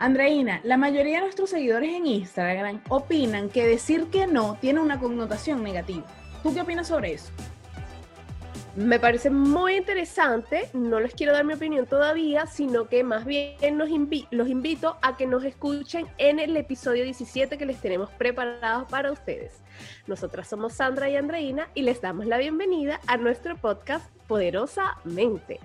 Andreina, la mayoría de nuestros seguidores en Instagram opinan que decir que no tiene una connotación negativa. ¿Tú qué opinas sobre eso? Me parece muy interesante, no les quiero dar mi opinión todavía, sino que más bien los invito a que nos escuchen en el episodio 17 que les tenemos preparados para ustedes. Nosotras somos Sandra y Andreina y les damos la bienvenida a nuestro podcast Poderosamente.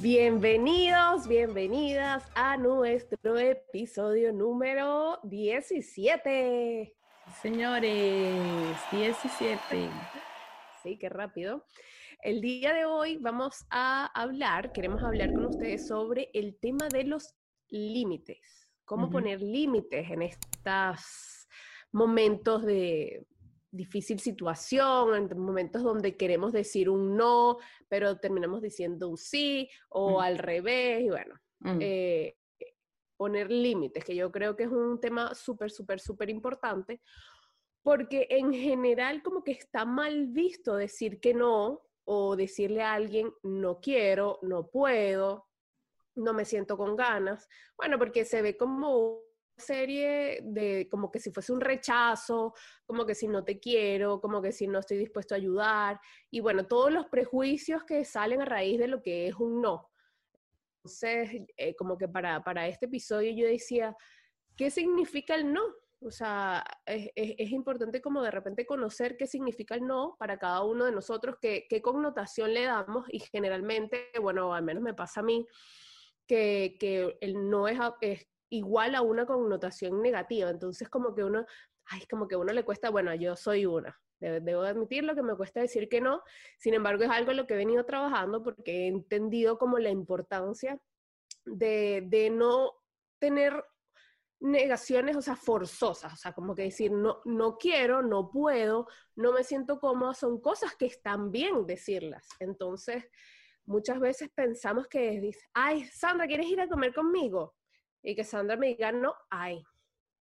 Bienvenidos, bienvenidas a nuestro episodio número 17. Señores, 17. Sí, qué rápido. El día de hoy vamos a hablar, queremos hablar con ustedes sobre el tema de los límites. Cómo poner límites en estos momentos de, difícil situación, en momentos donde queremos decir un no, pero terminamos diciendo un sí, o mm. al revés, y bueno, mm. eh, poner límites, que yo creo que es un tema súper, súper, súper importante, porque en general como que está mal visto decir que no, o decirle a alguien no quiero, no puedo, no me siento con ganas, bueno, porque se ve como serie de como que si fuese un rechazo, como que si no te quiero, como que si no estoy dispuesto a ayudar, y bueno, todos los prejuicios que salen a raíz de lo que es un no. Entonces, eh, como que para, para este episodio yo decía, ¿qué significa el no? O sea, es, es, importante como de repente conocer qué significa el no para cada uno de nosotros, qué, qué connotación le damos y generalmente, bueno, al menos me pasa a mí, que, que el no es, es igual a una connotación negativa. Entonces, como que uno, ay, como que uno le cuesta, bueno, yo soy una. Debo admitirlo que me cuesta decir que no. Sin embargo, es algo en lo que he venido trabajando porque he entendido como la importancia de, de no tener negaciones, o sea, forzosas, o sea, como que decir, no, no quiero, no puedo, no me siento cómoda, son cosas que están bien decirlas. Entonces, muchas veces pensamos que dice, ay, Sandra, ¿quieres ir a comer conmigo? Y que Sandra me diga, no, ay,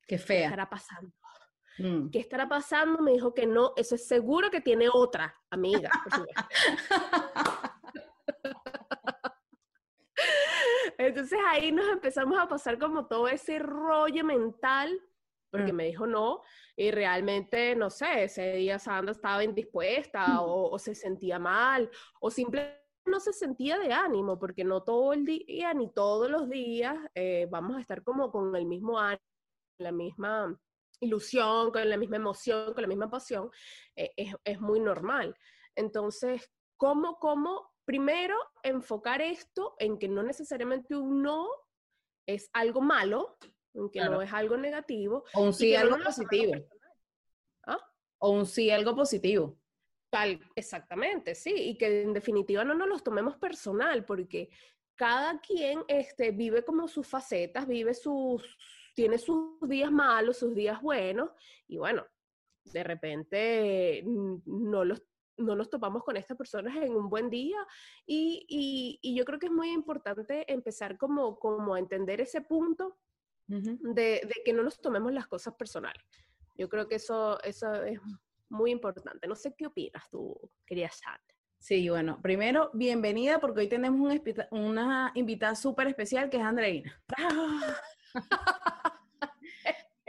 qué fea. ¿Qué estará pasando? Mm. ¿Qué estará pasando? Me dijo que no, eso es seguro que tiene otra amiga, Entonces ahí nos empezamos a pasar como todo ese rollo mental, porque mm. me dijo no, y realmente, no sé, ese día Sandra estaba indispuesta mm. o, o se sentía mal, o simplemente no se sentía de ánimo, porque no todo el día ni todos los días eh, vamos a estar como con el mismo ánimo, la misma ilusión, con la misma emoción, con la misma pasión, eh, es, muy normal. Entonces, ¿cómo, ¿cómo primero enfocar esto en que no necesariamente un no es algo malo, en que no es algo negativo? O un sí algo positivo. ¿Ah? O un sí algo positivo exactamente, sí, y que en definitiva no nos los tomemos personal, porque cada quien este, vive como sus facetas, vive sus, tiene sus días malos, sus días buenos, y bueno, de repente no los no nos topamos con estas personas en un buen día y, y, yo creo que es muy importante empezar como, como a entender ese punto de, de, que no nos tomemos las cosas personales. Yo creo que eso, eso es muy importante. No sé qué opinas tú, quería Sandra. Sí, bueno, primero, bienvenida porque hoy tenemos una invitada súper especial que es Andreina.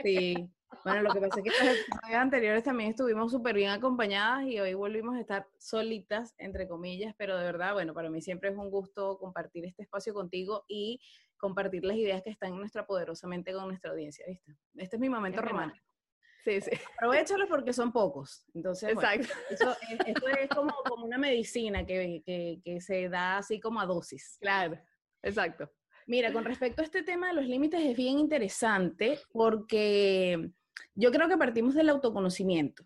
Sí, bueno, lo que pasa es que en los anteriores también estuvimos súper bien acompañadas y hoy volvimos a estar solitas, entre comillas, pero de verdad, bueno, para mí siempre es un gusto compartir este espacio contigo y compartir las ideas que están en nuestra poderosamente con nuestra audiencia, ¿viste? Este es mi momento romántico. Sí, sí. Aprovechalos porque son pocos. Entonces, Exacto. eso, es como, como una medicina que, que, que, se da así como a dosis. Claro, exacto. Mira, con respecto a este tema de los límites es bien interesante porque yo creo que partimos del autoconocimiento,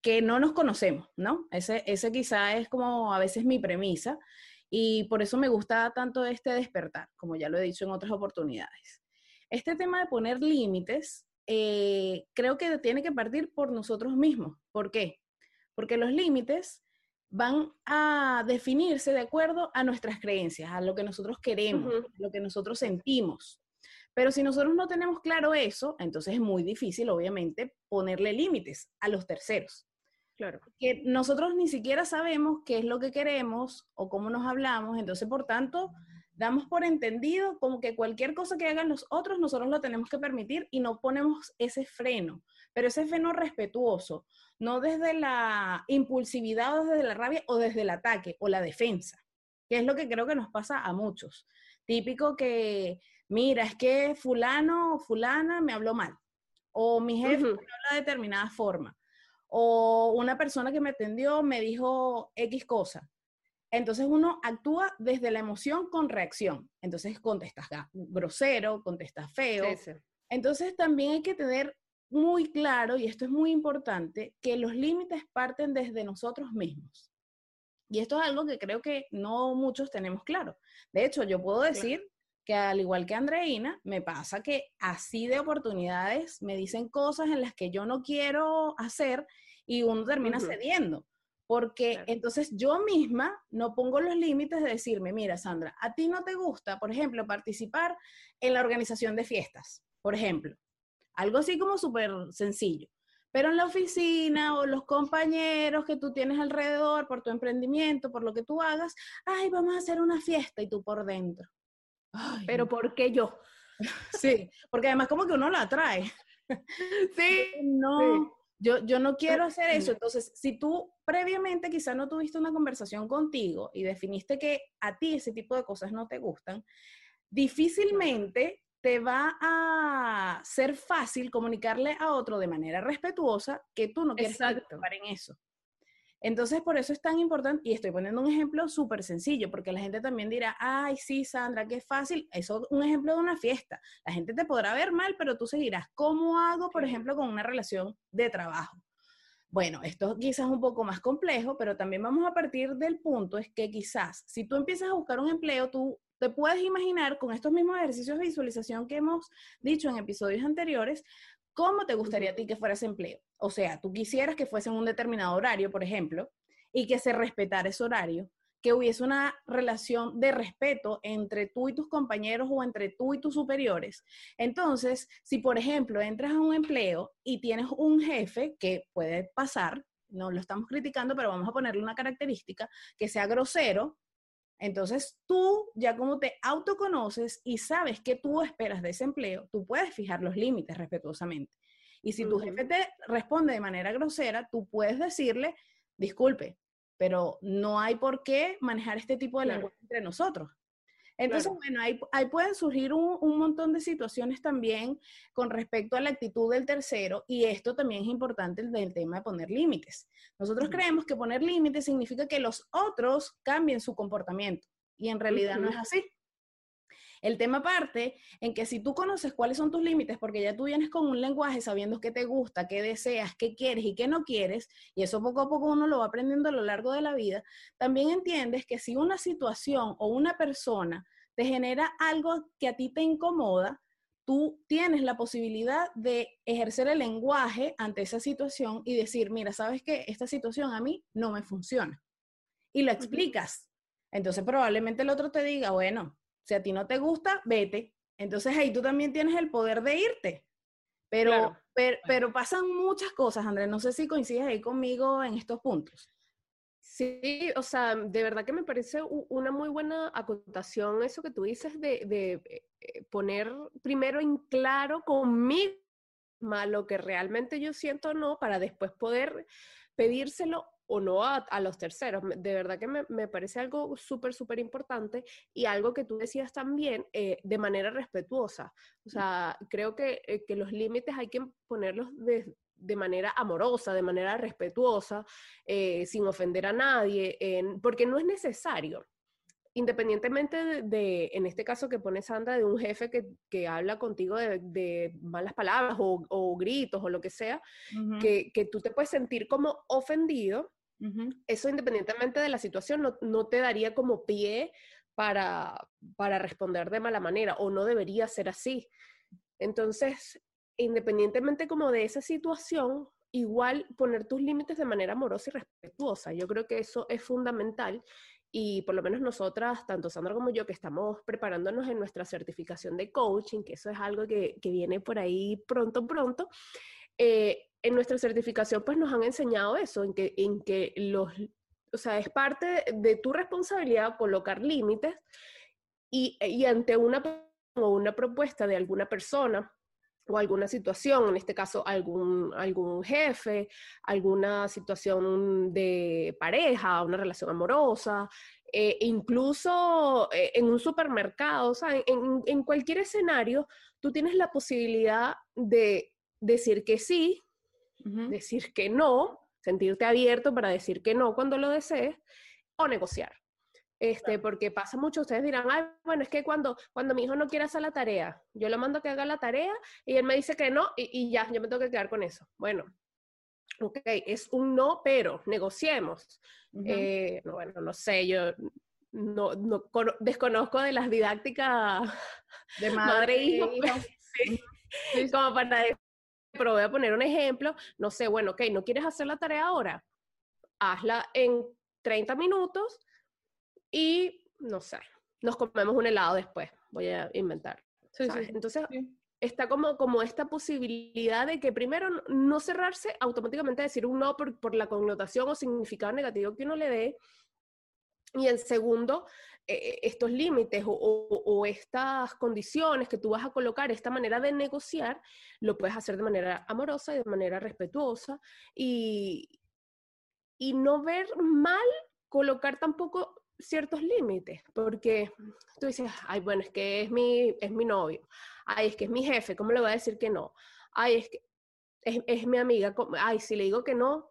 que no nos conocemos, ¿no? Ese, ese quizá es como a veces mi premisa y por eso me gusta tanto este despertar, como ya lo he dicho en otras oportunidades. Este tema de poner límites eh, creo que tiene que partir por nosotros mismos. ¿Por qué? Porque los límites van a definirse de acuerdo a nuestras creencias, a lo que nosotros queremos, a lo que nosotros sentimos. Pero si nosotros no tenemos claro eso, entonces es muy difícil, obviamente, ponerle límites a los terceros. Claro. Que nosotros ni siquiera sabemos qué es lo que queremos o cómo nos hablamos, entonces, por tanto, damos por entendido como que cualquier cosa que hagan los otros, nosotros lo tenemos que permitir y no ponemos ese freno, pero ese freno respetuoso, no desde la impulsividad o desde la rabia o desde el ataque o la defensa, que es lo que creo que nos pasa a muchos. Típico que, mira, es que fulano o fulana me habló mal, o mi jefe me habló de determinada forma, o una persona que me atendió me dijo X cosa entonces uno actúa desde la emoción con reacción. Entonces contestas grosero, contestas feo. Entonces también hay que tener muy claro, y esto es muy importante, que los límites parten desde nosotros mismos. Y esto es algo que creo que no muchos tenemos claro. De hecho, yo puedo decir que al igual que Andreina, me pasa que así de oportunidades me dicen cosas en las que yo no quiero hacer y uno termina cediendo porque entonces yo misma no pongo los límites de decirme, mira, Sandra, a ti no te gusta, por ejemplo, participar en la organización de fiestas, por ejemplo. Algo así como súper sencillo. Pero en la oficina o los compañeros que tú tienes alrededor por tu emprendimiento, por lo que tú hagas, ay, vamos a hacer una fiesta y tú por dentro. Pero ¿por qué yo? Sí, porque además como que uno la atrae. Sí. No, yo, yo no quiero hacer eso. Entonces, si tú previamente quizás no tuviste una conversación contigo y definiste que a ti ese tipo de cosas no te gustan, difícilmente te va a ser fácil comunicarle a otro de manera respetuosa que tú no quieres participar en eso. Entonces, por eso es tan importante, y estoy poniendo un ejemplo súper sencillo, porque la gente también dirá, ay, sí, Sandra, qué fácil. Eso es un ejemplo de una fiesta. La gente te podrá ver mal, pero tú seguirás. ¿Cómo hago, por ejemplo, con una relación de trabajo? Bueno, esto quizás es un poco más complejo, pero también vamos a partir del punto es que quizás si tú empiezas a buscar un empleo, tú te puedes imaginar con estos mismos ejercicios de visualización que hemos dicho en episodios anteriores, cómo te gustaría a ti que fuera ese empleo. O sea, tú quisieras que fuese en un determinado horario, por ejemplo, y que se respetara ese horario, que hubiese una relación de respeto entre tú y tus compañeros o entre tú y tus superiores. Entonces, si por ejemplo entras a un empleo y tienes un jefe que puede pasar, no lo estamos criticando, pero vamos a ponerle una característica, que sea grosero, entonces tú ya como te autoconoces y sabes que tú esperas de ese empleo, tú puedes fijar los límites respetuosamente. Y si tu jefe te responde de manera grosera, tú puedes decirle, disculpe, pero no hay por qué manejar este tipo de lenguaje entre nosotros. Entonces, bueno, ahí, pueden surgir un, un, montón de situaciones también con respecto a la actitud del tercero y esto también es importante del tema de poner límites. Nosotros creemos que poner límites significa que los otros cambien su comportamiento y en realidad no es así. El tema parte en que si tú conoces cuáles son tus límites, porque ya tú vienes con un lenguaje sabiendo qué te gusta, qué deseas, qué quieres y qué no quieres, y eso poco a poco uno lo va aprendiendo a lo largo de la vida, también entiendes que si una situación o una persona te genera algo que a ti te incomoda, tú tienes la posibilidad de ejercer el lenguaje ante esa situación y decir, mira, sabes que esta situación a mí no me funciona. Y lo explicas. Entonces probablemente el otro te diga, bueno, si a ti no te gusta, vete. Entonces ahí tú también tienes el poder de irte. Pero, pero, pasan muchas cosas, Andrés. No sé si coincides ahí conmigo en estos puntos. Sí, o sea, de verdad que me parece una muy buena acotación eso que tú dices de, de eh, poner primero en claro conmigo lo que realmente yo siento no, para después poder pedírselo o no a, los terceros. De verdad que me, parece algo súper, súper importante y algo que tú decías también eh, de manera respetuosa. O sea, creo que, eh, que los límites hay que ponerlos de, de manera amorosa, de manera respetuosa, eh, sin ofender a nadie, porque no es necesario independientemente de, en este caso que pone Sandra, de un jefe que, habla contigo de, malas palabras o, gritos o lo que sea, que, tú te puedes sentir como ofendido, eso independientemente de la situación no, te daría como pie para, para responder de mala manera o no debería ser así. Entonces, independientemente como de esa situación, igual poner tus límites de manera amorosa y respetuosa. Yo creo que eso es fundamental y por lo menos nosotras, tanto Sandra como yo, que estamos preparándonos en nuestra certificación de coaching, que eso es algo que, viene por ahí pronto, pronto, eh, en nuestra certificación pues nos han enseñado eso, en que, en que los, o sea, es parte de tu responsabilidad colocar límites y, y ante una, una propuesta de alguna persona o alguna situación, en este caso algún, algún jefe, alguna situación de pareja, una relación amorosa, eh, incluso eh, en un supermercado, o sea, en, en, cualquier escenario, tú tienes la posibilidad de decir que sí, decir que no, sentirte abierto para decir que no cuando lo desees, o negociar. Este, porque pasa mucho, ustedes dirán, Ay, bueno, es que cuando, cuando mi hijo no quiere hacer la tarea, yo le mando a que haga la tarea y él me dice que no y, y ya, yo me tengo que quedar con eso. Bueno, ok, es un no, pero negociemos. Eh, bueno, no sé, yo no, no desconozco de las didácticas de madre, e hijo, como para, pero voy a poner un ejemplo, no sé, bueno, ok, no quieres hacer la tarea ahora, hazla en 30 minutos y, no sé, nos comemos un helado después, voy a inventar. Entonces, está como, como esta posibilidad de que primero no cerrarse, automáticamente decir un no por, por la connotación o significado negativo que uno le dé, y en segundo, estos límites o, estas condiciones que tú vas a colocar, esta manera de negociar, lo puedes hacer de manera amorosa y de manera respetuosa y, y no ver mal colocar tampoco ciertos límites, porque tú dices, ay, bueno, es que es mi, es mi novio, ay, es que es mi jefe, ¿cómo le voy a decir que no? Ay, es que es, es mi amiga, ay, si le digo que no,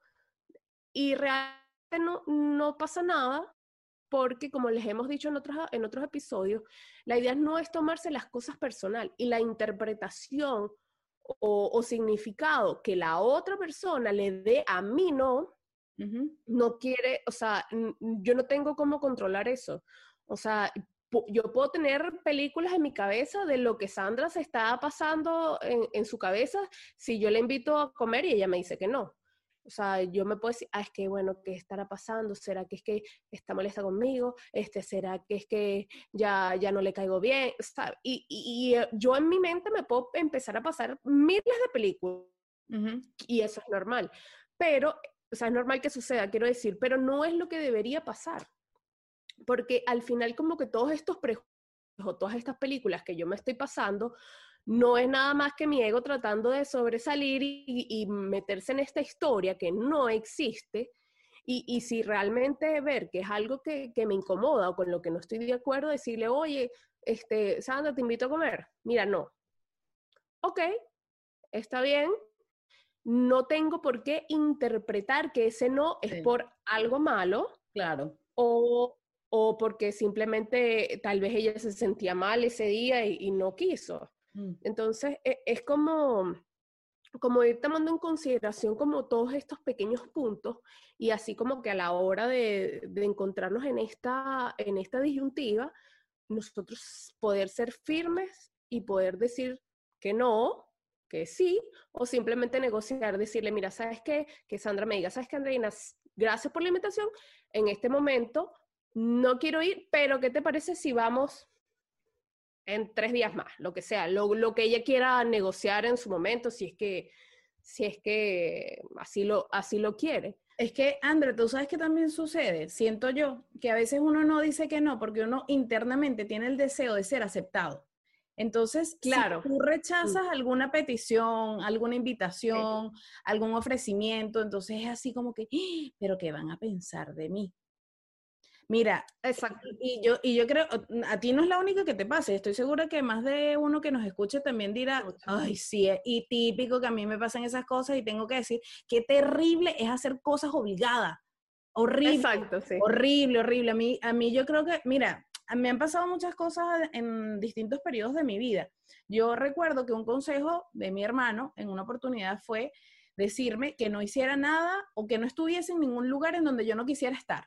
y realmente no, no pasa nada, porque como les hemos dicho en otros, en otros episodios, la idea no es tomarse las cosas personal y la interpretación o, o significado que la otra persona le dé a mí no, no quiere, o sea, yo no tengo cómo controlar eso. O sea, yo puedo tener películas en mi cabeza de lo que Sandra se está pasando en, su cabeza si yo le invito a comer y ella me dice que no. O sea, yo me puedo decir, ah, es que bueno, ¿qué estará pasando? ¿Será que es que está molesta conmigo? Este, ¿Será que es que ya, ya no le caigo bien? Y, y, eh, yo en mi mente me puedo empezar a pasar miles de películas. Y eso es normal. Pero o sea, es normal que suceda, quiero decir, pero no es lo que debería pasar. Porque al final como que todos estos prejuicios o todas estas películas que yo me estoy pasando, no es nada más que mi ego tratando de sobresalir y, meterse en esta historia que no existe. Y, si realmente ver que es algo que, que, me incomoda o con lo que no estoy de acuerdo, decirle, oye, este, Sandra, te invito a comer. Mira, no. Ok, está bien, no tengo por qué interpretar que ese no es por algo malo. Claro. O, o, porque simplemente tal vez ella se sentía mal ese día y, no quiso. Entonces, e, es, como, como ir tomando en consideración como todos estos pequeños puntos y así como que a la hora de, de encontrarnos en esta, en esta disyuntiva, nosotros poder ser firmes y poder decir que no, que sí, o simplemente negociar, decirle, mira, ¿sabes qué? Que Sandra me diga, ¿sabes qué, Andreina? Gracias por la invitación. En este momento no quiero ir, pero ¿qué te parece si vamos en tres días más? Lo que sea, lo, lo que ella quiera negociar en su momento, si es que, si es que así lo, así lo quiere. Es que, André, tú sabes que también sucede, siento yo, que a veces uno no dice que no, porque uno internamente tiene el deseo de ser aceptado. Entonces, claro, si tú rechazas alguna petición, alguna invitación, algún ofrecimiento, entonces es así como que, ¡Ah! pero ¿qué van a pensar de mí? Mira, Exacto. Y, yo, y yo creo, a ti no es la única que te pase, estoy segura que más de uno que nos escuche también dirá, ay, sí, y típico que a mí me pasan esas cosas y tengo que decir, qué terrible es hacer cosas obligadas. Horrible. Exacto, sí. Horrible, horrible. A mí, a mí yo creo que, mira, me han pasado muchas cosas en distintos periodos de mi vida. Yo recuerdo que un consejo de mi hermano en una oportunidad fue decirme que no hiciera nada o que no estuviese en ningún lugar en donde yo no quisiera estar.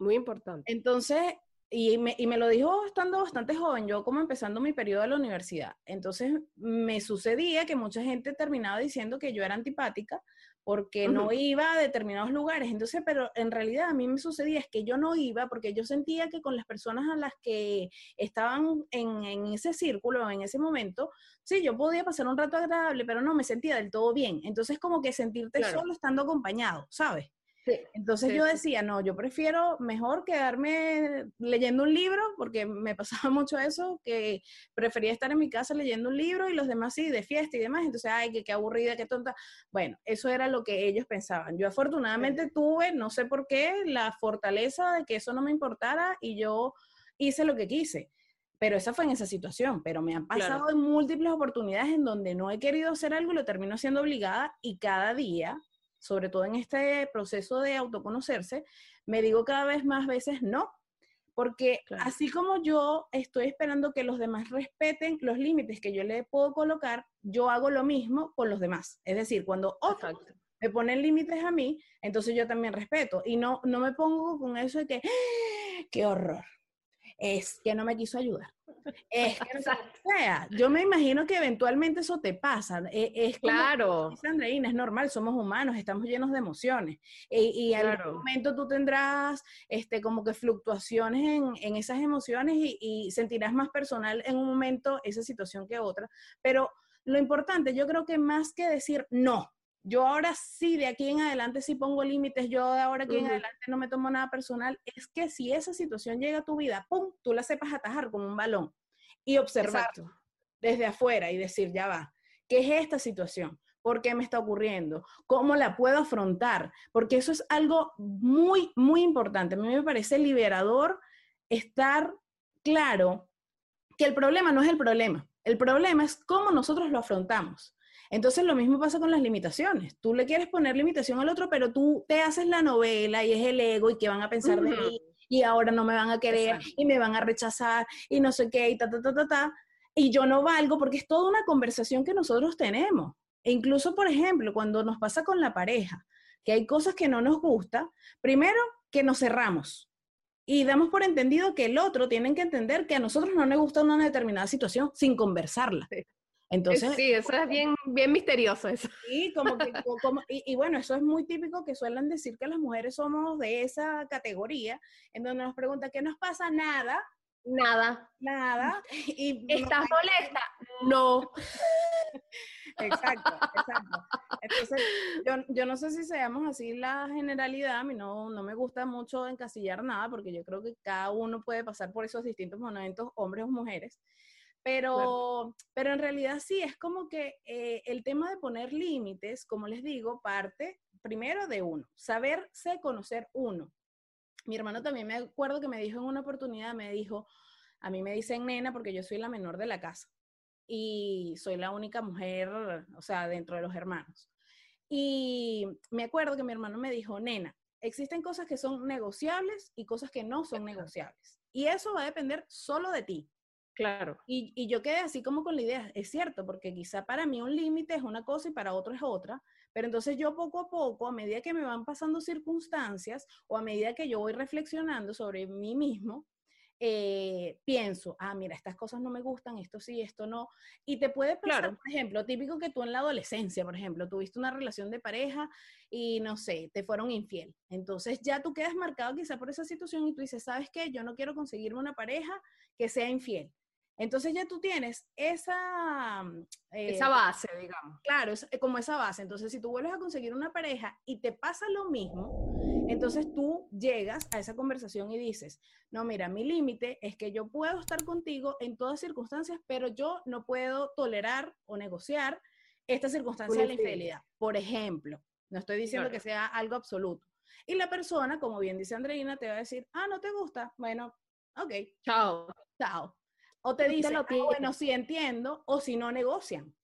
Muy importante. Entonces, y me, y me, lo dijo estando bastante joven, yo como empezando mi periodo de la universidad. Entonces, me sucedía que mucha gente terminaba diciendo que yo era antipática porque no iba a determinados lugares. Entonces, pero en realidad a mí me sucedía es que yo no iba porque yo sentía que con las personas a las que estaban en, en ese círculo, en ese momento, sí, yo podía pasar un rato agradable, pero no me sentía del todo bien. Entonces, como que sentirte solo estando acompañado, ¿sabes? Entonces yo decía, no, yo prefiero mejor quedarme leyendo un libro, porque me pasaba mucho eso, que prefería estar en mi casa leyendo un libro y los demás sí, de fiesta y demás. Entonces, ay, qué, qué aburrida, qué tonta. Bueno, eso era lo que ellos pensaban. Yo afortunadamente tuve, no sé por qué, la fortaleza de que eso no me importara y yo hice lo que quise. Pero esa fue en esa situación, pero me han pasado en múltiples oportunidades en donde no he querido hacer algo y lo termino siendo obligada y cada día, sobre todo en este proceso de autoconocerse, me digo cada vez más veces no, porque así como yo estoy esperando que los demás respeten los límites que yo le puedo colocar, yo hago lo mismo con los demás. Es decir, cuando otros me ponen límites a mí, entonces yo también respeto y no, no me pongo con eso de que, ¡Ah! qué horror es que no me quiso ayudar. Es que no sea, yo me imagino que eventualmente eso te pasa. E, es, claro. Andreina, es normal, somos humanos, estamos llenos de emociones. E, y, en algún momento tú tendrás este, como que fluctuaciones en, en esas emociones y, y sentirás más personal en un momento esa situación que otra. Pero lo importante, yo creo que más que decir no, yo ahora sí, de aquí en adelante sí pongo límites, yo de ahora aquí en adelante no me tomo nada personal, es que si esa situación llega a tu vida, ¡pum!, tú la sepas atajar como un balón y observar desde afuera y decir, ya va, ¿qué es esta situación? ¿Por qué me está ocurriendo? ¿Cómo la puedo afrontar? Porque eso es algo muy, muy importante. A mí me parece liberador estar claro que el problema no es el problema. El problema es cómo nosotros lo afrontamos. Entonces lo mismo pasa con las limitaciones. Tú le quieres poner limitación al otro, pero tú te haces la novela y es el ego y qué van a pensar de mí y ahora no me van a querer y me van a rechazar y no sé qué y ta, ta, ta, ta, ta. Y yo no valgo porque es toda una conversación que nosotros tenemos. E incluso, por ejemplo, cuando nos pasa con la pareja, que hay cosas que no nos gusta, primero que nos cerramos y damos por entendido que el otro tiene que entender que a nosotros no nos gusta una determinada situación sin conversarla. Entonces, sí, eso es bien, bien misterioso eso. Sí, como que, como, y, bueno, eso es muy típico que suelen decir que las mujeres somos de esa categoría, en donde nos preguntan, ¿qué nos pasa? Nada. Nada. Nada. Y ¿Estás molesta? No. exacto, exacto. Entonces, yo, yo, no sé si seamos así la generalidad, a mí no, no me gusta mucho encasillar nada, porque yo creo que cada uno puede pasar por esos distintos momentos, hombres o mujeres. Pero, pero en realidad sí, es como que eh, el tema de poner límites, como les digo, parte primero de uno, saberse conocer uno. Mi hermano también me acuerdo que me dijo en una oportunidad, me dijo, a mí me dicen nena porque yo soy la menor de la casa y soy la única mujer, o sea, dentro de los hermanos. Y me acuerdo que mi hermano me dijo, nena, existen cosas que son negociables y cosas que no son negociables. Y eso va a depender solo de ti. Claro. Y, y, yo quedé así como con la idea, es cierto, porque quizá para mí un límite es una cosa y para otro es otra, pero entonces yo poco a poco, a medida que me van pasando circunstancias o a medida que yo voy reflexionando sobre mí mismo, eh, pienso, ah, mira, estas cosas no me gustan, esto sí, esto no. Y te puede pasar, por ejemplo, típico que tú en la adolescencia, por ejemplo, tuviste una relación de pareja y no sé, te fueron infiel. Entonces ya tú quedas marcado quizá por esa situación y tú dices, ¿sabes qué? Yo no quiero conseguirme una pareja que sea infiel. Entonces ya tú tienes esa... Mm, esa eh, base, digamos. Claro, es como esa base. Entonces si tú vuelves a conseguir una pareja y te pasa lo mismo, entonces tú llegas a esa conversación y dices, no, mira, mi límite es que yo puedo estar contigo en todas circunstancias, pero yo no puedo tolerar o negociar esta circunstancia de la infidelidad. Por ejemplo, no estoy diciendo que sea algo absoluto. Y la persona, como bien dice Andreina, te va a decir, ah, no te gusta. Bueno, ok. Chao. Chao. O te dicen, ah, bueno, sí entiendo, o si no negocian.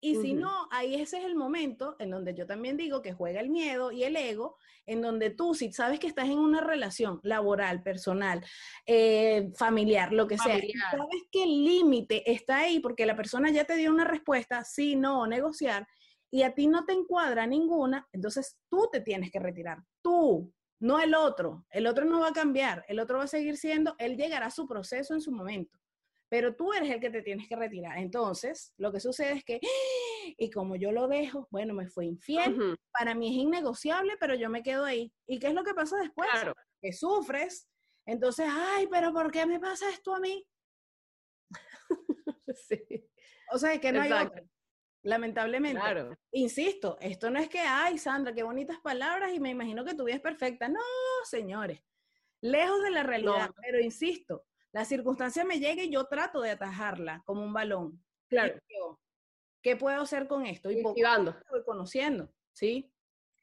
Y si no, ahí ese es el momento en donde yo también digo que juega el miedo y el ego, en donde tú, si sabes que estás en una relación laboral, personal, eh, familiar, lo que sea, sabes que el límite está ahí porque la persona ya te dio una respuesta, sí, no, negociar, y a ti no te encuadra ninguna, entonces tú te tienes que retirar. Tú, no el otro. El otro no va a cambiar, el otro va a seguir siendo, él llegará a su proceso en su momento pero tú eres el que te tienes que retirar. Entonces, lo que sucede es que, y como yo lo dejo, bueno, me fue infiel, para mí es innegociable, pero yo me quedo ahí. ¿Y qué es lo que pasa después? Que sufres. Entonces, ay, pero ¿por qué me pasa esto a mí? sí. O sea, que no hay lamentablemente. Insisto, esto no es que, ay, Sandra, qué bonitas palabras y me imagino que tu vida es perfecta. No, señores, lejos de la realidad, pero insisto, la circunstancia me llega y yo trato de atajarla como un balón. Claro. ¿Qué puedo hacer con esto? Y poco voy conociendo, ¿sí?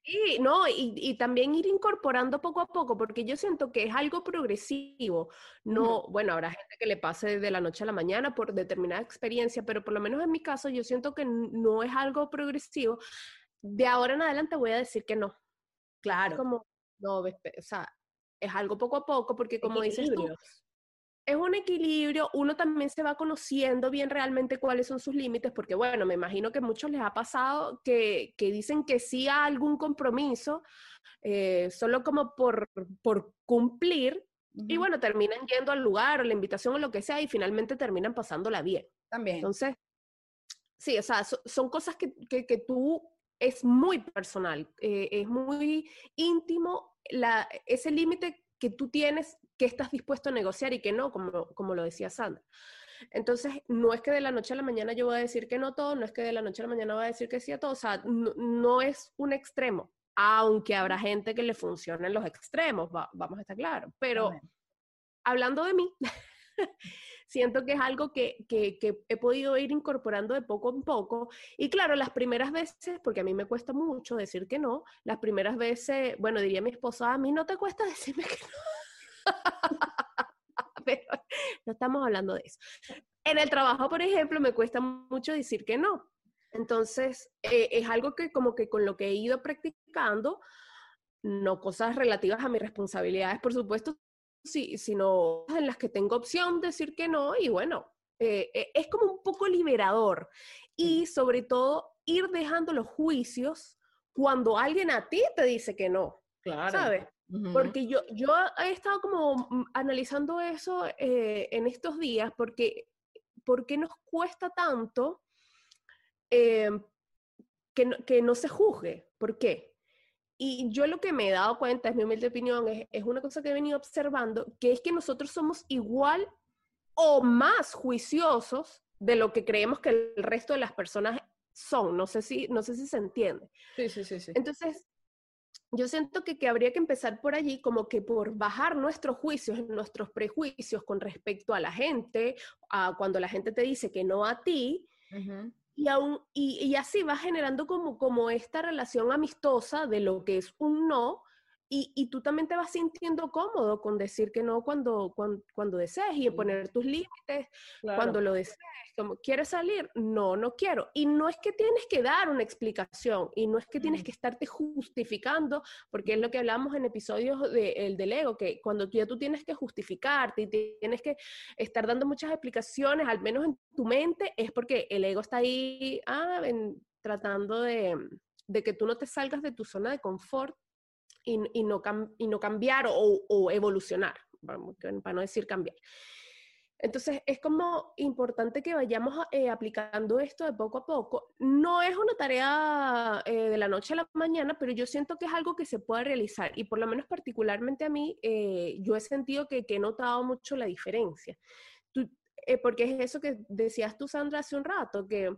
Y no, y, también ir incorporando poco a poco, porque yo siento que es algo progresivo. No, bueno, habrá gente que le pase de la noche a la mañana por determinada experiencia, pero por lo menos en mi caso yo siento que no es algo progresivo. De ahora en adelante voy a decir que no. Claro. Como, no, o sea, es algo poco a poco, porque como dices tú, es un equilibrio, uno también se va conociendo bien realmente cuáles son sus límites, porque bueno, me imagino que a muchos les ha pasado que, dicen que sí a algún compromiso, eh, solo como por, por cumplir, y bueno, terminan yendo al lugar o la invitación o lo que sea, y finalmente terminan pasándola bien. También. Entonces, sí, o sea, son cosas que, que, tú es muy personal, eh, es muy íntimo la, ese límite que tú tienes que estás dispuesto a negociar y que no, como, como lo decía Sandra. Entonces, no es que de la noche a la mañana yo voy a decir que no todo, no es que de la noche a la mañana voy a decir que sí a todo, o sea, no, es un extremo, aunque habrá gente que le funcionen los extremos, vamos a estar claros, pero hablando de mí, siento que es algo que, que, que, he podido ir incorporando de poco en poco. Y claro, las primeras veces, porque a mí me cuesta mucho decir que no, las primeras veces, bueno, diría mi esposa, a mí no te cuesta decirme que no. Pero no estamos hablando de eso. En el trabajo, por ejemplo, me cuesta mucho decir que no. Entonces, eh, es algo que como que con lo que he ido practicando, no cosas relativas a mis responsabilidades, por supuesto, sí, sino en las que tengo opción de decir que no y bueno, eh, eh, es como un poco liberador y sobre todo ir dejando los juicios cuando alguien a ti te dice que no. Claro. ¿Sabes? Porque yo, yo he estado como mm, analizando eso eh, en estos días, porque ¿por qué nos cuesta tanto eh, que, no, que, no, se juzgue? ¿Por qué? Y yo lo que me he dado cuenta, es mi humilde opinión, es, es una cosa que he venido observando, que es que nosotros somos igual o más juiciosos de lo que creemos que el resto de las personas son. No sé si, no sé si se entiende. Sí, sí, sí, sí. Entonces, yo siento que, que, habría que empezar por allí, como que por bajar nuestros juicios, nuestros prejuicios con respecto a la gente, a cuando la gente te dice que no a ti, y, aún, y, y, así va generando como, como esta relación amistosa de lo que es un no, y, y, tú también te vas sintiendo cómodo con decir que no cuando, cuando, cuando desees y poner tus límites cuando lo desees. Como, ¿quieres salir? No, no quiero. Y no es que tienes que dar una explicación y no es que tienes que estarte justificando, porque es lo que hablamos en episodios de, el del ego, que cuando tú, ya tú tienes que justificarte y tienes que estar dando muchas explicaciones, al menos en tu mente, es porque el ego está ahí ah, tratando de, de que tú no te salgas de tu zona de confort y, y, no, y no cambiar o, evolucionar, para no decir cambiar. Entonces, es como importante que vayamos eh, aplicando esto de poco a poco. No es una tarea eh, de la noche a la mañana, pero yo siento que es algo que se puede realizar. Y por lo menos particularmente a mí, eh, yo he sentido que, que, he notado mucho la diferencia. porque es eso que decías tú, Sandra, hace un rato, que,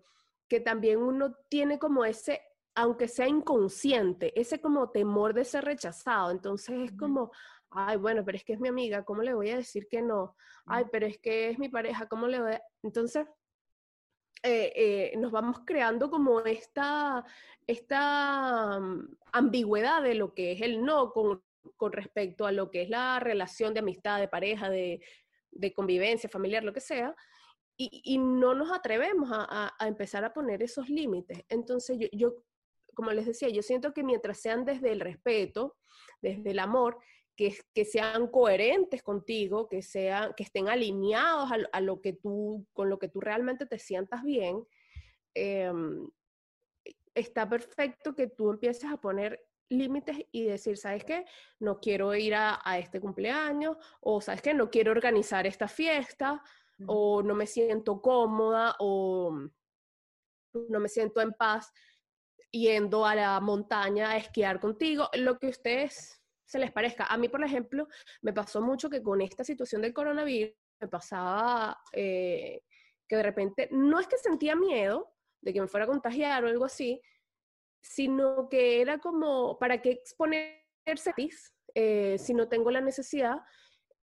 que también uno tiene como ese aunque sea inconsciente, ese como temor de ser rechazado. Entonces es como, ay, bueno, pero es que es mi amiga, ¿cómo le voy a decir que no? Ay, pero es que es mi pareja, ¿cómo le voy a...? Entonces, eh, eh, nos vamos creando como esta, esta mm, ambigüedad de lo que es el no con, con, respecto a lo que es la relación de amistad, de pareja, de, de convivencia familiar, lo que sea. Y, y no nos atrevemos a, a, empezar a poner esos límites. Entonces, yo, yo como les decía, yo siento que mientras sean desde el respeto, desde el amor, que, que sean coherentes contigo, que, sean, que estén alineados a, lo que tú, con lo que tú realmente te sientas bien, em, está perfecto que tú empieces a poner límites y decir, ¿sabes qué? No quiero ir a, a, este cumpleaños, o ¿sabes qué? No quiero organizar esta fiesta, o no me siento cómoda, o no me siento en paz yendo a la montaña a esquiar contigo, lo que a ustedes se les parezca. A mí, por ejemplo, me pasó mucho que con esta situación del coronavirus me pasaba eh, que de repente, no es que sentía miedo, de que me fuera a contagiar o algo así, sino que era como, ¿para qué exponerse eh, si no tengo la necesidad?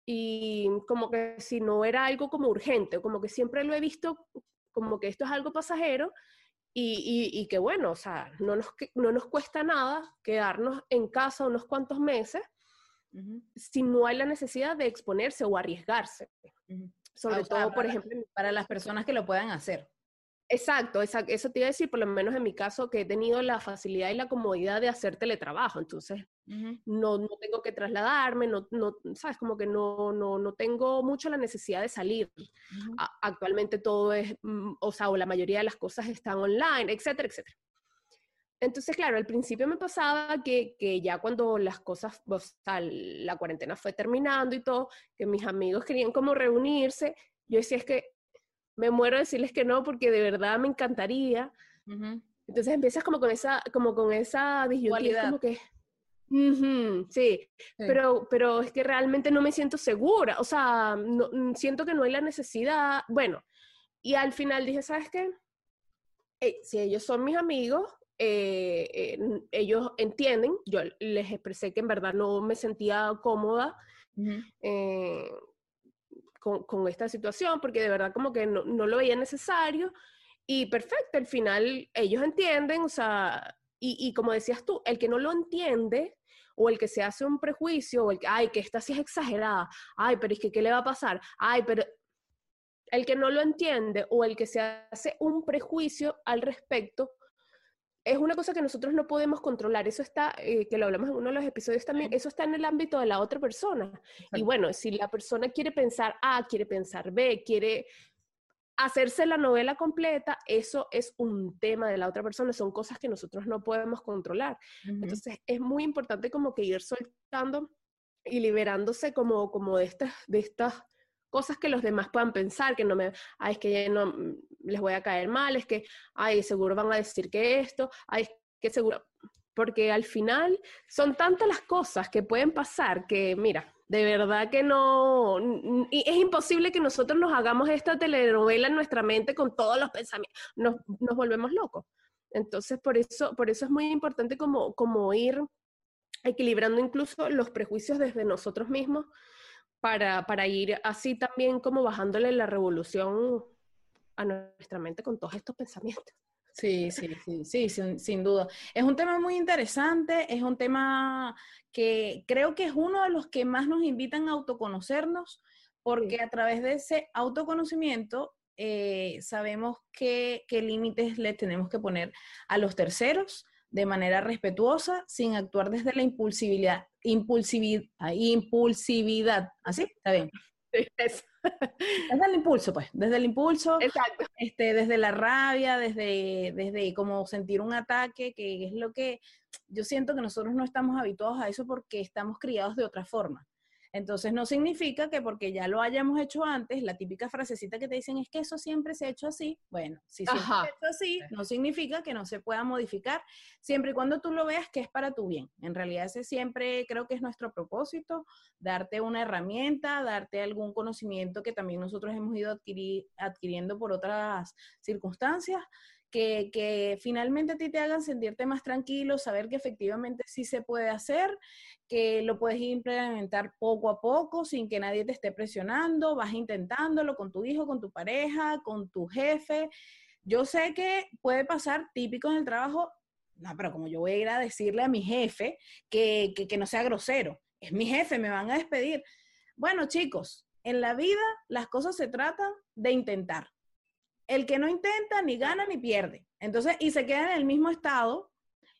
Y como que si no era algo como urgente, como que siempre lo he visto como que esto es algo pasajero y, y, que bueno, o sea, no nos, no nos cuesta nada quedarnos en casa unos cuantos meses si no hay la necesidad de exponerse o arriesgarse. Sobre todo, por ejemplo, para las personas que lo puedan hacer. Exacto, eso te iba a decir, por lo menos en mi caso, que he tenido la facilidad y la comodidad de hacer teletrabajo, entonces no, no, tengo que trasladarme, no, no, sabes, como que no, no, no tengo mucho la necesidad de salir. actualmente todo es, mm, o sea, o la mayoría de las cosas están online, etcétera, etcétera. Entonces, claro, al principio me pasaba que, que ya cuando las cosas, o sea, la cuarentena fue terminando y todo, que mis amigos querían como reunirse, yo decía es que me muero de decirles que no porque de verdad me encantaría. Entonces empiezas como con esa, como con esa disyuntiva, como que, sí, Pero, pero es que realmente no me siento segura, o sea, no, mm, siento que no hay la necesidad, bueno, y al final dije, ¿sabes qué? si ellos son mis amigos, eh, eh, ellos entienden, yo les expresé que en verdad no me sentía cómoda, con, esta situación, porque de verdad como que no, lo veía necesario. Y perfecto, al final ellos entienden, o sea, y, como decías tú, el que no lo entiende o el que se hace un prejuicio, o el que, ay, que esta sí es exagerada, ay, pero es que, ¿qué le va a pasar? Ay, pero el que no lo entiende o el que se hace un prejuicio al respecto, es una cosa que nosotros no podemos controlar. Eso está, eh, que lo hablamos en uno de los episodios también, eso está en el ámbito de la otra persona. Y bueno, si la persona quiere pensar A, quiere pensar B, quiere hacerse la novela completa, eso es un tema de la otra persona, son cosas que nosotros no podemos controlar. Entonces es muy importante como que ir soltando y liberándose como, como de estas, de estas cosas que los demás puedan pensar, que no me, ay, es que no mm, les voy a caer mal, es que, ay, seguro van a decir que esto, ay, es que seguro, porque al final son tantas las cosas que pueden pasar que, mira, de verdad que no, y es imposible que nosotros nos hagamos esta telenovela en nuestra mente con todos los pensamientos, nos, nos volvemos locos. Entonces, por eso, por eso es muy importante como, como ir equilibrando incluso los prejuicios desde nosotros mismos para, para ir así también como bajándole la revolución a nuestra mente con todos estos pensamientos. Sí, sí, sí, sí, sin, sin, duda. Es un tema muy interesante, es un tema que creo que es uno de los que más nos invitan a autoconocernos, porque a través de ese autoconocimiento eh, sabemos qué límites le tenemos que poner a los terceros, de manera respetuosa, sin actuar desde la impulsividad, impulsividad, impulsividad. ¿Así? Está bien. Desde el impulso, pues, desde el impulso, Exacto. Este, desde la rabia, desde, desde como sentir un ataque, que es lo que yo siento que nosotros no estamos habituados a eso porque estamos criados de otra forma. Entonces no significa que porque ya lo hayamos hecho antes, la típica frasecita que te dicen es que eso siempre se ha hecho así. Bueno, si siempre se ha hecho así, no significa que no se pueda modificar, siempre y cuando tú lo veas que es para tu bien. En realidad ese siempre creo que es nuestro propósito, darte una herramienta, darte algún conocimiento que también nosotros hemos ido adquiriendo por otras circunstancias que, finalmente a ti te hagan sentirte más tranquilo, saber que efectivamente sí se puede hacer, que lo puedes implementar poco a poco sin que nadie te esté presionando, vas intentándolo con tu hijo, con tu pareja, con tu jefe. Yo sé que puede pasar típico en el trabajo, no, pero como yo voy a ir a decirle a mi jefe que, que no sea grosero, es mi jefe, me van a despedir. Bueno, chicos, en la vida las cosas se tratan de intentar el que no intenta ni gana ni pierde. Entonces, y se queda en el mismo estado,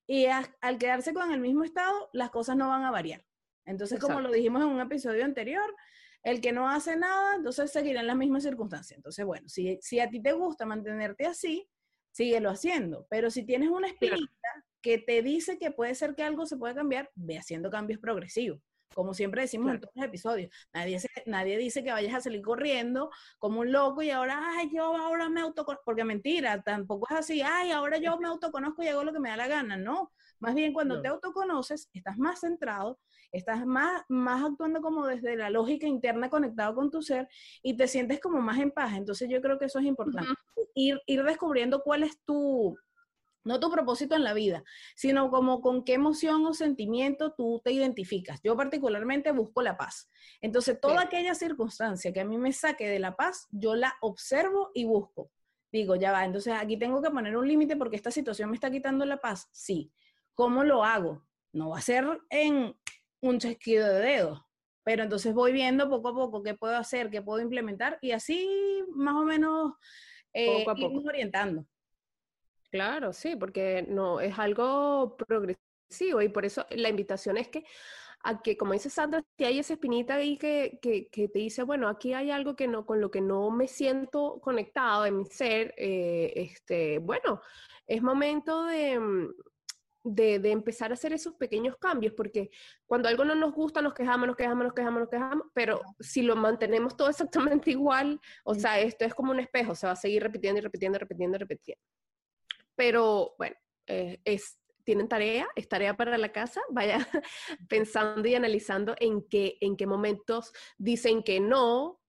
y al quedarse con el mismo estado, las cosas no van a variar. Entonces, como lo dijimos en un episodio anterior, el que no hace nada, entonces seguirá en las mismas circunstancias. Entonces, bueno, si, si a ti te gusta mantenerte así, síguelo haciendo. Pero si tienes una espinita que te dice que puede ser que algo se pueda cambiar, ve haciendo cambios progresivos. Como siempre decimos en todos los episodios. Nadie, nadie dice que vayas a salir corriendo como un loco y ahora, ay, yo ahora me autoconozco, porque mentira, tampoco es así, ay, ahora yo me autoconozco y hago lo que me da la gana, no. Más bien cuando te autoconoces, estás más centrado, estás más, más actuando como desde la lógica interna conectado con tu ser y te sientes como más en paz. Entonces yo creo que eso es importante. ir, ir descubriendo cuál es tu, no tu propósito en la vida, sino como con qué emoción o sentimiento tú te identificas. Yo particularmente busco la paz. Entonces, toda aquella circunstancia que a mí me saque de la paz, yo la observo y busco. Digo, ya va, entonces aquí tengo que poner un límite porque esta situación me está quitando la paz. Sí. ¿Cómo lo hago? No va a ser en un chasquido de dedos, pero entonces voy viendo poco a poco qué puedo hacer, qué puedo implementar y así más o menos eh, poco a poco. orientando. Claro, sí, porque no es algo progresivo y por eso la invitación es que a que, como dice Sandra, si hay esa espinita ahí que, que, te dice, bueno, aquí hay algo que no, con lo que no me siento conectado en mi ser, eh, este, bueno, es momento de, mm, de, de, empezar a hacer esos pequeños cambios, porque cuando algo no nos gusta, nos quejamos, nos quejamos, nos quejamos, nos quejamos, pero si lo mantenemos todo exactamente igual, o sea, esto es como un espejo, se va a seguir repitiendo y repitiendo, repitiendo, repitiendo. Pero bueno, eh, es, tienen tarea, es tarea para la casa, vaya pensando y analizando en qué, en qué momentos dicen que no,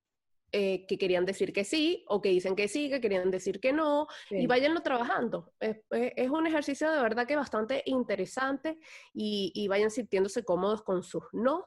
eh, que querían decir que sí, o que dicen que sí, que querían decir que no, y váyanlo trabajando. Es, es, un ejercicio de verdad que bastante interesante y, y, vayan sintiéndose cómodos con sus no.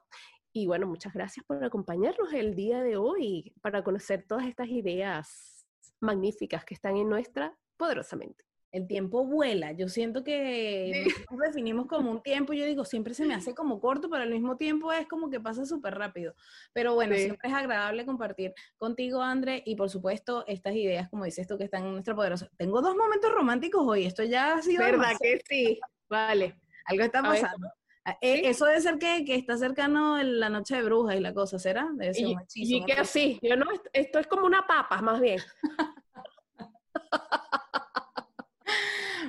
Y bueno, muchas gracias por acompañarnos el día de hoy para conocer todas estas ideas magníficas que están en nuestra poderosamente el tiempo vuela. Yo siento que nos definimos como un tiempo, yo digo, siempre se me hace como corto, pero al mismo tiempo es como que pasa súper rápido. Pero bueno, siempre es agradable compartir contigo, André, y por supuesto, estas ideas, como dices tú, que están en nuestra poderosa. Tengo dos momentos románticos hoy, esto ya ha sido... ¿Verdad que sí? Vale. Algo está pasando. Ah, eh, eso debe ser que, que, está cercano la noche de brujas y la cosa, ¿será? Debe ser y, y que así, yo no, esto es como una papa, más bien.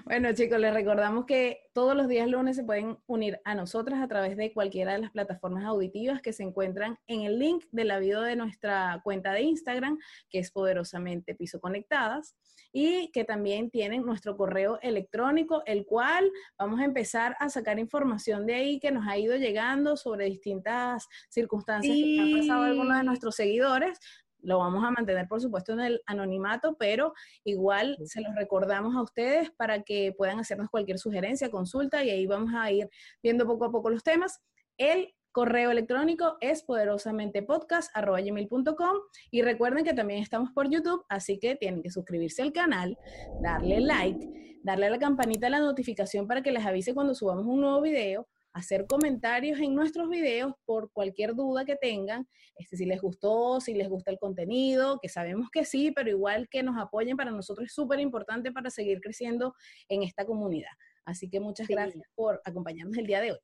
Bueno, chicos, les recordamos que todos los días lunes se pueden unir a nosotras a través de cualquiera de las plataformas auditivas que se encuentran en el link de la video de nuestra cuenta de Instagram, que es poderosamente Piso Conectadas, y que también tienen nuestro correo electrónico, el cual vamos a empezar a sacar información de ahí que nos ha ido llegando sobre distintas circunstancias que han pasado algunos de nuestros seguidores lo vamos a mantener, por supuesto, en el anonimato, pero igual se los recordamos a ustedes para que puedan hacernos cualquier sugerencia, consulta y ahí vamos a ir viendo poco a poco los temas. El correo electrónico es poderosamente.podcast.com y recuerden que también estamos por YouTube, así que tienen que suscribirse al canal, darle like, darle a la campanita de la notificación para que les avise cuando subamos un nuevo video hacer comentarios en nuestros videos por cualquier duda que tengan, este, si les gustó, si les gusta el contenido, que sabemos que sí, pero igual que nos apoyen para nosotros es súper importante para seguir creciendo en esta comunidad. Así que muchas gracias por acompañarnos el día de hoy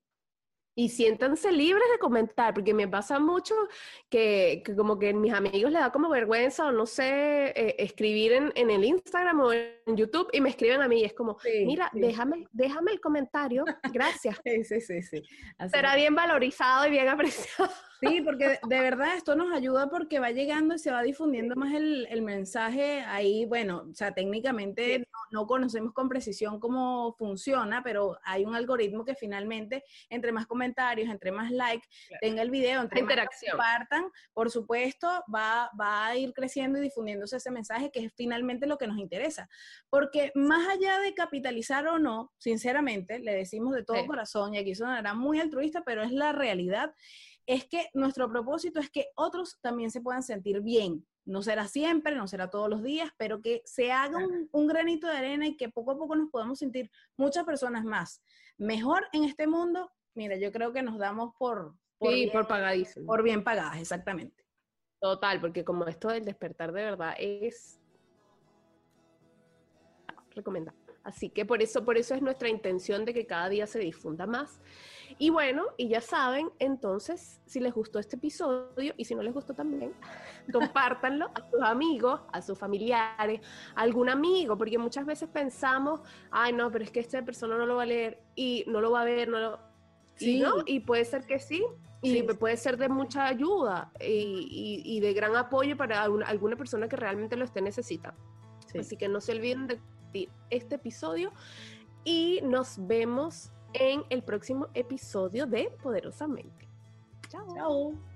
y siéntanse libres de comentar, porque me pasa mucho que, como que mis amigos les da como vergüenza o no sé, eh, escribir en, en, el Instagram o en YouTube y me escriben a mí y es como, mira, déjame déjame el comentario, gracias. sí, sí, sí. sí. Será bien valorizado y bien apreciado. Sí, porque de verdad esto nos ayuda porque va llegando y se va difundiendo más el, el mensaje ahí, bueno, o sea, técnicamente no, conocemos con precisión cómo funciona, pero hay un algoritmo que finalmente, entre más comentarios, entre más likes tenga el video, entre más compartan, por supuesto, va, va a ir creciendo y difundiéndose ese mensaje que es finalmente lo que nos interesa. Porque más allá de capitalizar o no, sinceramente, le decimos de todo corazón, y aquí sonará muy altruista, pero es la realidad es que nuestro propósito es que otros también se puedan sentir bien. No será siempre, no será todos los días, pero que se haga un, granito de arena y que poco a poco nos podamos sentir muchas personas más mejor en este mundo. Mira, yo creo que nos damos por, por, bien, por pagadísimo. Por bien pagadas, exactamente. Total, porque como esto del despertar de verdad es recomendable. Así que por eso, por eso es nuestra intención de que cada día se difunda más. Y bueno, y ya saben, entonces, si les gustó este episodio y si no les gustó también, compártanlo a sus amigos, a sus familiares, a algún amigo, porque muchas veces pensamos, ay, no, pero es que esta persona no lo va a leer y no lo va a ver, no lo... Sí. Y, no, y puede ser que sí, y sí. puede ser de mucha ayuda y, y, y de gran apoyo para alguna persona que realmente lo esté necesitando. Sí. Así que no se olviden de este episodio y nos vemos en el próximo episodio de Poderosamente. Chao.